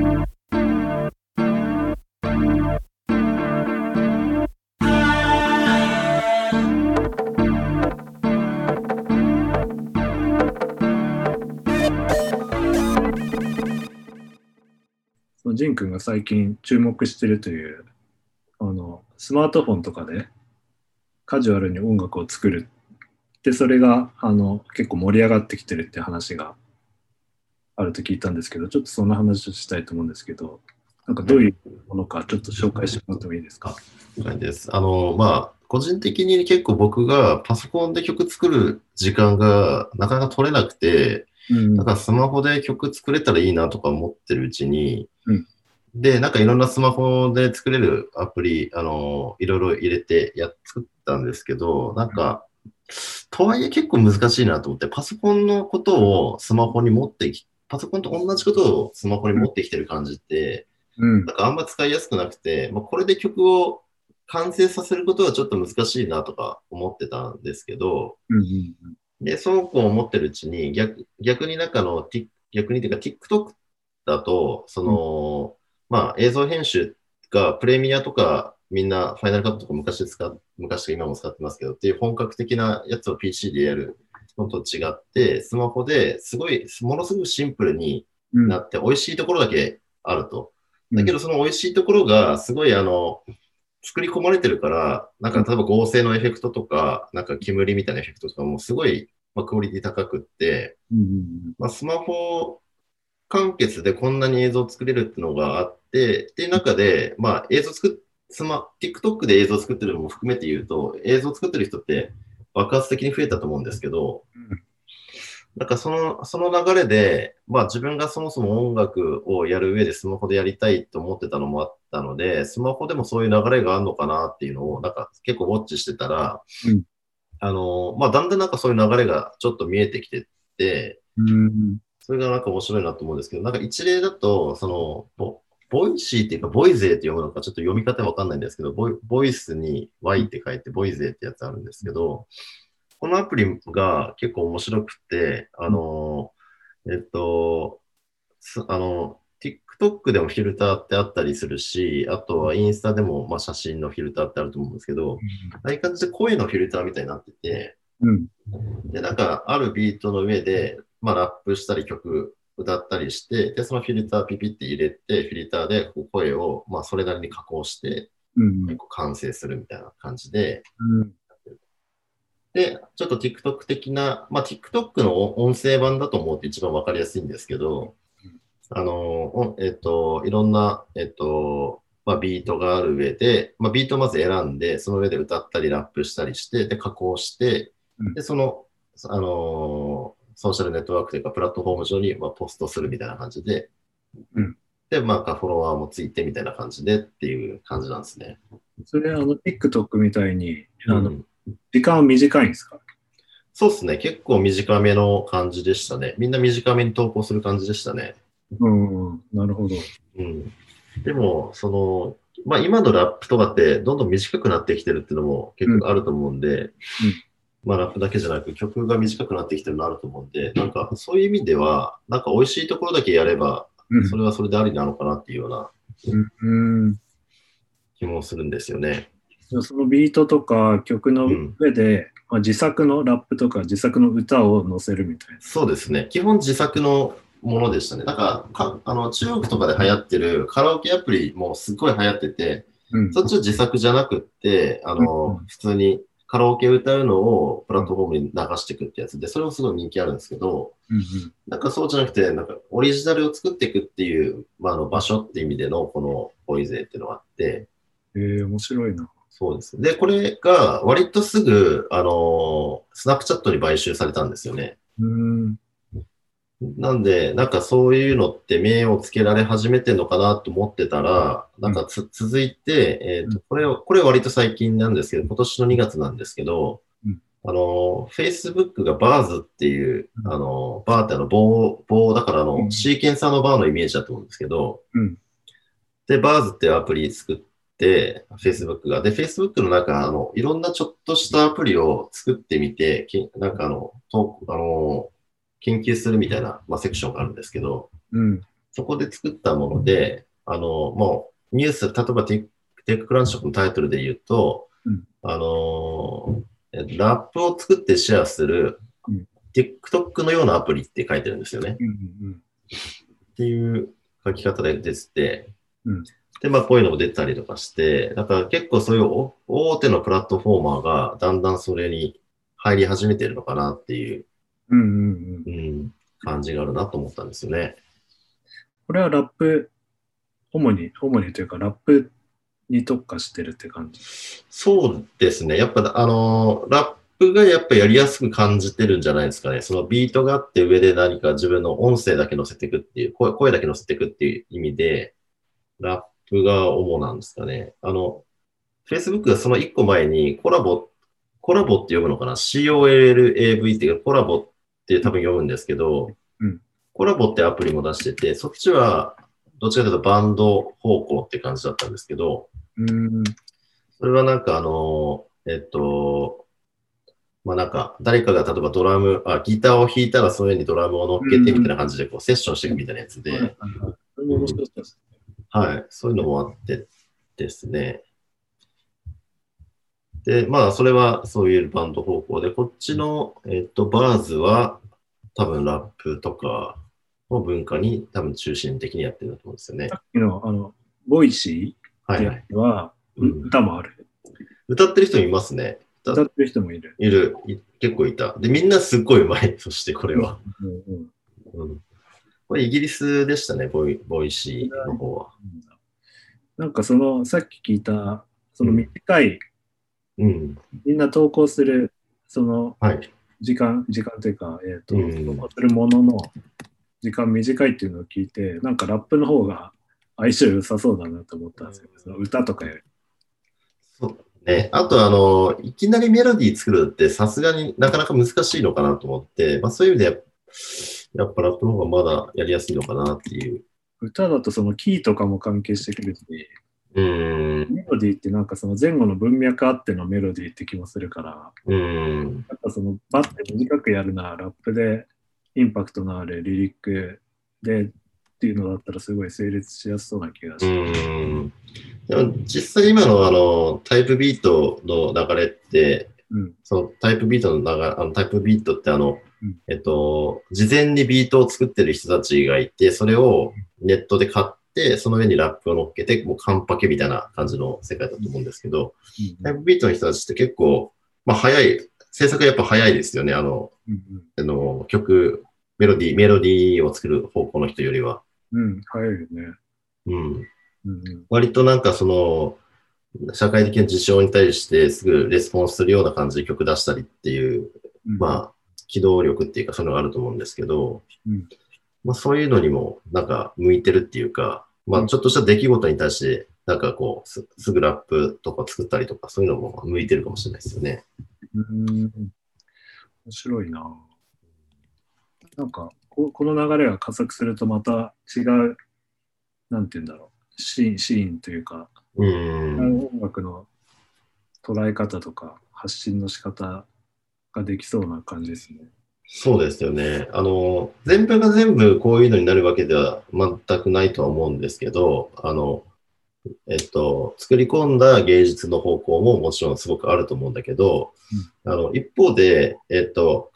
そのジン君が最近注目してるというあのスマートフォンとかでカジュアルに音楽を作る。でそれがあの結構盛り上がってきてるって話があると聞いたんですけどちょっとそんな話をしたいと思うんですけどなんかどういうものかちょっと紹介してもらってもいいですか？はいです。あの、まあ、個人的に結構僕がパソコンで曲作る時間がなかなか取れなくて、うん。なんかスマホで曲作れたらいいなとか思ってるうちに、うん。で、なんかいろんなスマホで作れるアプリ、あの、いろいろ入れてやっ作ったんですけど、なんか、とはいえ結構難しいなと思って、パソコンのことをスマホに持ってき、パソコンと同じことをスマホに持ってきてる感じって、うん。なんかあんま使いやすくなくて、まあ、これで曲を完成させることはちょっと難しいなとか思ってたんですけど、うんうんで、そうこう思ってるうちに逆、逆になんかあの、逆にというか TikTok だと、その、まあ映像編集がプレミアとかみんなファイナルカットとか昔使っ、昔と今も使ってますけどっていう本格的なやつを PC でやるのと違って、スマホですごい、ものすごくシンプルにうん。なって、美味しいところだけあると。うん。だけど、その美味しいところが、すごい、あの、作り込まれてるから、なんか、例えば合成のエフェクトとか、なんか煙みたいなエフェクトとかもすごい、まあ、クオリティ高くって、まあ、スマホ完結でこんなに映像作れるっていうのがあって、っていう中で、まあ、映像作っ、スマ、TikTok で映像作ってるのも含めて言うと、映像作ってる人って爆発的に増えたと思うんですけど、うん。なんかその、その流れで、まあ自分がそもそも音楽をやる上でスマホでやりたいと思ってたのもあったので、スマホでもそういう流れがあるのかなっていうのを、なんか結構ウォッチしてたら、うん。あの、まあだんだんなんかそういう流れがちょっと見えてきてって、うん。それがなんか面白いなと思うんですけど、なんか一例だと、その、ボ Voisey っていうか、 Voisey って読むのか、ちょっと読み方わかんないんですけど、ボイボイスに Y って書いて、 Voisey ってやつあるんですけど、このアプリが結構面白くて、あの、えっと、すあの、TikTok でもフィルターってあったりするし、あとはインスタでもまあ写真のフィルターってあると思うんですけど、ああいう感じで声のフィルターみたいになってて、うん。で、なんか、あるビートの上で、まあ、ラップしたり曲歌ったりして、で、そのフィルターピピって入れて、フィルターでこう声を、まあ、それなりに加工して、うん結構完成するみたいな感じで、うん。で、ちょっと TikTok 的な、まあ、TikTok の音声版だと思うと一番わかりやすいんですけど、あの、おえっと、いろんな、えっと、まあ、ビートがある上で、まあ、ビートをまず選んで、その上で歌ったりラップしたりして、で、加工してうん、で、その、あのーソーシャルネットワークというか、プラットフォーム上に、まあ、ポストするみたいな感じで、うんで、まあ、フォロワーもついてみたいな感じでっていう感じなんですね。それあの TikTok みたいにあの、うん時間は短いんですか？そうですね。結構短めの感じでしたね。みんな短めに投稿する感じでしたね。うん、なるほど。うん。でも、その、まあ今のラップとかってどんどん短くなってきてるっていうのも結構あると思うんで、まあラップだけじゃなく曲が短くなってきてるのあると思うんで、なんかそういう意味では、なんか美味しいところだけやれば、うんそれはそれでありなのかなっていうようなうん、気もするんですよね。そのビートとか曲の上で、まあ、自作のラップとか自作の歌を載せるみたいな。そうですね。基本自作のものでしたね。なんか、かあの中国とかで流行ってるカラオケアプリもすっごい流行ってて、うんそっちは自作じゃなくって、あの、うん普通にカラオケ歌うのをプラットフォームに流していくってやつで、それもすごい人気あるんですけど、うんなんかそうじゃなくて、なんかオリジナルを作っていくっていう、まあ、あの場所って意味でのこのボイゼーっていうのがあって、うん、えー、面白いな。そうです。で、これが割とすぐ、あの、スナップチャットに買収されたんですよね。うん、なんで、なんかそういうのって名をつけられ始めてんのかなと思ってたら、なんかつ続いて、えっ、と、これを、これは割と最近なんですけど、今年の2月なんですけど、うん。あの、Facebook がバーズっていう、うん。あの、バーってあの棒、棒だからあの、うん。シーケンサーのバーのイメージだと思うんですけど、うん。で、 BARS っていうアプリ作って、Facebook が。で、Facebook の中、あの、いろんなちょっとしたアプリを作ってみて、きなんかあの、とあの、研究するみたいな、まあ、セクションがあるんですけど、うん、そこで作ったもので、あの、もうニュース、例えばテック TechCrunch ショップのタイトルで言うと、うん。あのー、ラップを作ってシェアする、うん。TikTok のようなアプリって書いてるんですよね。うんうんっていう書き方で出てて、うん。で、まあこういうのも出たりとかして、だから結構そういうお大手のプラットフォーマーがだんだんそれに入り始めてるのかなっていう、うんうんうんうん。うん、感じがあるなと思ったんですよね。これはラップ、主に、主にというか、ラップに特化してるって感じ？そうですね。やっぱあのーラップがやっぱやりやすく感じてるんじゃないですかね。そのビートがあって上で何か自分の音声だけ乗せていくっていう、声声だけ乗せていくっていう意味で、ラップが主なんですかね。あの、Facebook がその一個前にコラボ、コラボって呼ぶのかな ?COLLAV っていうコラボって多分読むんですけど、うん。コラボってアプリも出してて、そっちはどっちかというとバンド方向って感じだったんですけど、うん。それはなんかあの、えっと、まあなんか、誰かが例えばドラム、あ、ギターを弾いたらその上にドラムを乗っけてみたいな感じでこうセッションしていくみたいなやつで、はい。そういうのもあってですね。で、まあそれはそういうバンド方向で、こっちの、えっと、 BARS は多分ラップとかの文化に多分中心的にやってると思うんですよねさ。っきの、あの、 Voisey ってやはいは歌もある。歌ってる人いますね。歌ってる人もいる。いる。い結構いた。で、みんなすっごいうまい。そしてこれは。うんうんうんこれイギリスでしたね、ボイ Voisey の方は。なんかその、さっき聞いた、その短い、うん。みんな投稿する、そのはい。時間、時間というか、えっ、と、うん投稿するものの時間短いっていうのを聞いて、なんかラップの方が相性良さそうだなと思ったんですよ。その歌とかより。そうね。あと、あの、いきなりメロディー作るってさすがになかなか難しいのかなと思って、まあそういう意味で、やっぱラップの方がまだやりやすいのかなっていう。歌だとそのキーとかも関係してくるし、うーん。メロディーってなんかその前後の文脈あってのメロディーって気もするから、うーん。やっぱそのバッて短くやるならラップでインパクトのあるリリックでっていうのだったらすごい成立しやすそうな気がうして。ーん。でも実際今のあのタイプビートの流れって、うん。そのタイプビートの流れ、あのタイプビートってあの、うんえっと、事前にビートを作ってる人たちがいて、それをネットで買って、その上にラップを乗っけて、もうカンパケみたいな感じの世界だと思うんですけど、タイプビートの人たちって結構、まあ早い、制作がやっぱ早いですよね。あの、うんあの曲、メロディー、メロディーを作る方向の人よりは。うん。うん、早いよね。うん。うんうん。割となんかその、社会的な事象に対してすぐレスポンスするような感じで曲出したりっていう、うん、まあ、機動力っていうかそういうのがあると思うんですけど、うんまあそういうのにもなんか向いてるっていうか、まうんあちょっとした出来事に対して、なんかこうす、すぐラップとか作ったりとか、そういうのも向いてるかもしれないですよね。うん。面白いな。なんかこ、この流れが加速するとまた違う、なんて言うんだろう。シーン、シーンというか、うーん。音楽の捉え方とか発信の仕方ができそうな感じですね。そうですよね。あの、全部が全部こういうのになるわけでは全くないとは思うんですけど、あの、えっと、作り込んだ芸術の方向ももちろんすごくあると思うんだけど、あの、一方で、えっと、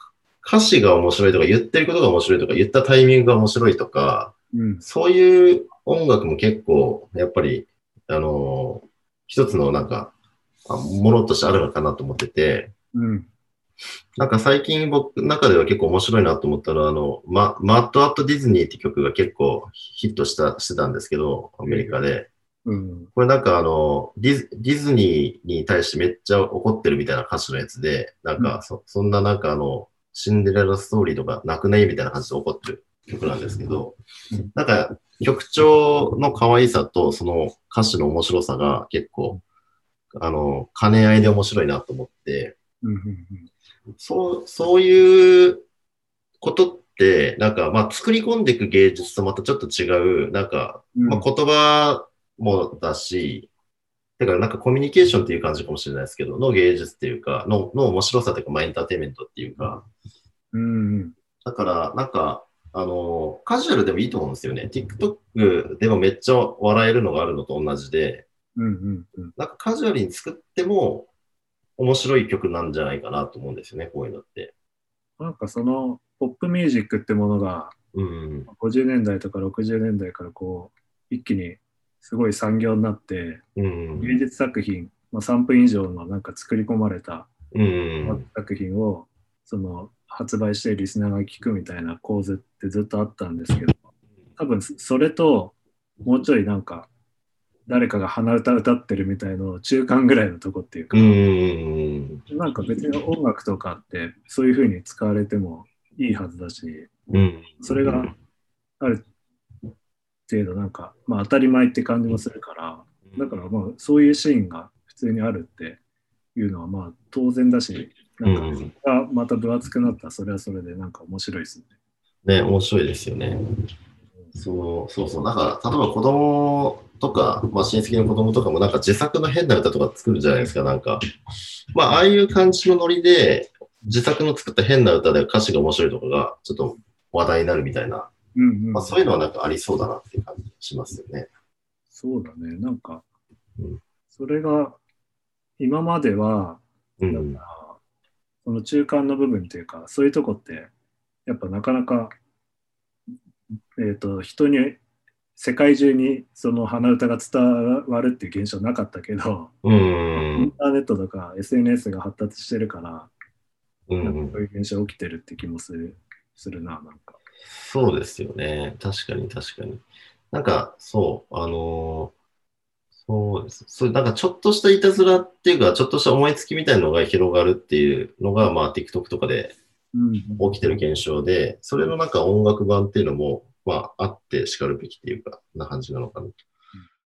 歌詞が面白いとか、言ってることが面白いとか、言ったタイミングが面白いとか、うん。そういう音楽も結構、やっぱり、あの、一つのなんか、あものとしてあるのかなと思ってて、うん。なんか最近僕の中では結構面白いなと思ったのは、あの、ママッド・アット・ディズニーって曲が結構ヒットした、してたんですけど、アメリカで。うん。これなんかあのディズ、ディズニーに対してめっちゃ怒ってるみたいな歌詞のやつで、なんかそ、そんななんかあの、シンデレラストーリーとかなくないみたいな感じで怒ってる曲なんですけどうん、なんか曲調の可愛さとその歌詞の面白さが結構、あの、兼ね合いで面白いなと思って、うん。うん。そう、そういうことって、なんか、まあ、作り込んでいく芸術とまたちょっと違う、なんか、うん。まあ、言葉もだし、だからなんかコミュニケーションっていう感じかもしれないですけど、の芸術っていうか、の、の面白さというか、まあ、エンターテインメントっていうか、うん。だから、なんか、あの、カジュアルでもいいと思うんですよね。TikTok でもめっちゃ笑えるのがあるのと同じで、うんうんうん。なんかカジュアルに作っても面白い曲なんじゃないかなと思うんですよね、こういうのって。なんかその、ポップミュージックってものが、うん。50年代とか60年代からこう、一気にすごい産業になって、うん。芸術作品、まあ、3分以上のなんか作り込まれたうん。作品を、その、発売してリスナーが聞くみたいな構図ってずっとあったんですけど、多分それと、もうちょいなんか、誰かが鼻歌歌ってるみたいの中間ぐらいのとこっていうか、うん。なんか別に音楽とかってそういう風に使われてもいいはずだし、うん。それがある程度なんか、まあ当たり前って感じもするから、だからまあそういうシーンが普通にあるっていうのはまあ当然だし、なんかがまた分厚くなったらそれはそれでなんか面白いですね。ね、面白いですよね。そうそうそう。なんか、例えば子供とか、まあ、親戚の子供とかもなんか自作の変な歌とか作るじゃないですか、なんか。まあ、ああいう感じのノリで、自作の作った変な歌で歌詞が面白いとかが、ちょっと話題になるみたいな、うんうんまあ、そういうのはなんかありそうだなっていう感じしますよね。そうだね。なんかうん、それが今までは、うん。その中間の部分っていうか、そういうとこって、やっぱなかなか、えっ、と、人に、世界中にその鼻歌が伝わるっていう現象なかったけど、うイんン。ターネットとか SNS が発達してるから、うんなんかそういう現象起きてるって気もするするな、なんか。そうですよね。確かに確かに。なんか、そう、あのーそうです。そう、なんかちょっとしたいたずらっていうか、ちょっとした思いつきみたいなのが広がるっていうのが、まあ TikTok とかでうん起きてる現象で、それのなんか音楽版っていうのも、まああってしかるべきっていうか、な感じなのかなと。